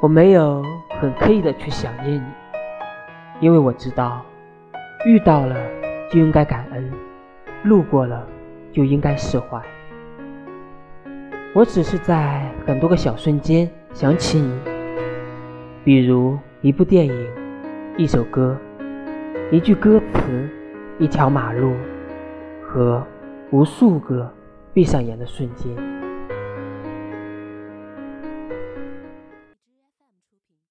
我没有很刻意的去想念你因为我知道遇到了就应该感恩路过了就应该释怀。我只是在很多个小瞬间想起你比如一部电影一首歌一句歌词一条马路和无数个闭上眼的瞬间。